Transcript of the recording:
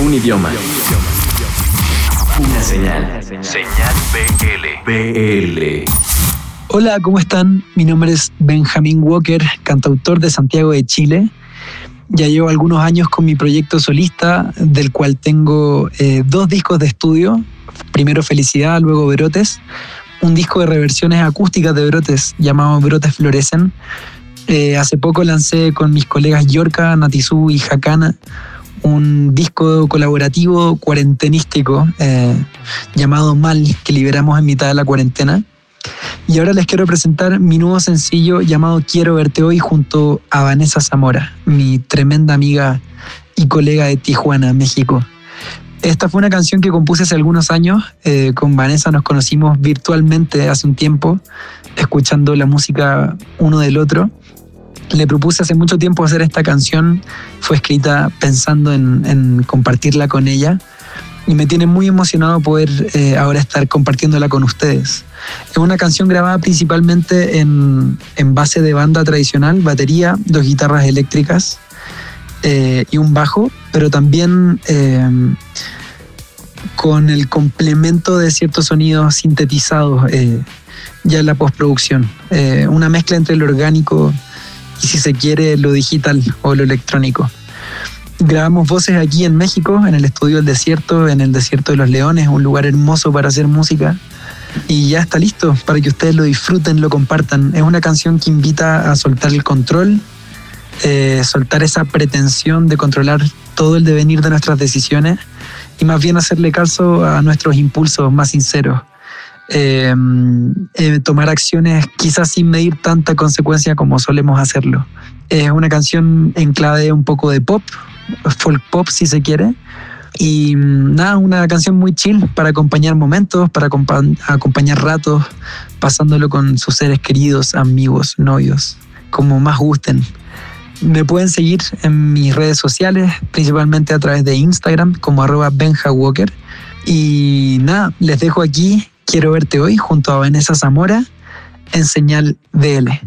Un idioma. Una señal. Señal BL. BL. Hola, ¿cómo están? Mi nombre es Benjamín Walker, cantautor de Santiago de Chile. Ya llevo algunos años con mi proyecto solista, del cual tengo eh, dos discos de estudio. Primero Felicidad, luego Brotes. Un disco de reversiones acústicas de Brotes llamado Brotes Florecen. Eh, hace poco lancé con mis colegas Yorka, Natizú y Hakana un disco colaborativo cuarentenístico eh, llamado Mal que liberamos en mitad de la cuarentena. Y ahora les quiero presentar mi nuevo sencillo llamado Quiero verte hoy junto a Vanessa Zamora, mi tremenda amiga y colega de Tijuana, México. Esta fue una canción que compuse hace algunos años. Eh, con Vanessa nos conocimos virtualmente hace un tiempo, escuchando la música uno del otro le propuse hace mucho tiempo hacer esta canción. Fue escrita pensando en, compartirla con ella y me tiene muy emocionado poder eh, ahora estar compartiéndola con ustedes. Es una canción grabada principalmente en, base de banda tradicional, batería, dos guitarras eléctricas eh, y un bajo, pero también eh, con el complemento de ciertos sonidos sintetizados ya en la postproducción. una mezcla entre lo orgánico y si se quiere lo digital o lo electrónico. Grabamos voces aquí en México, en el estudio del desierto, en el desierto de los leones, un lugar hermoso para hacer música. Y ya está listo para que ustedes lo disfruten, lo compartan. Es una canción que invita a soltar el control, eh, soltar esa pretensión de controlar todo el devenir de nuestras decisiones y más bien hacerle caso a nuestros impulsos más sinceros eh, eh, tomar acciones quizás sin medir tanta consecuencia como solemos hacerlo. Es una canción en clave un poco de pop, folk pop si se quiere. Y mm, nada, una canción muy chill para acompañar momentos, para acompañar ratos, pasándolo con sus seres queridos, amigos, novios, como más gusten. Me pueden seguir en mis redes sociales, principalmente a través de Instagram como arroba benjawalker. Y nada, les dejo aquí Quiero verte hoy junto a Vanessa Zamora en señal DL.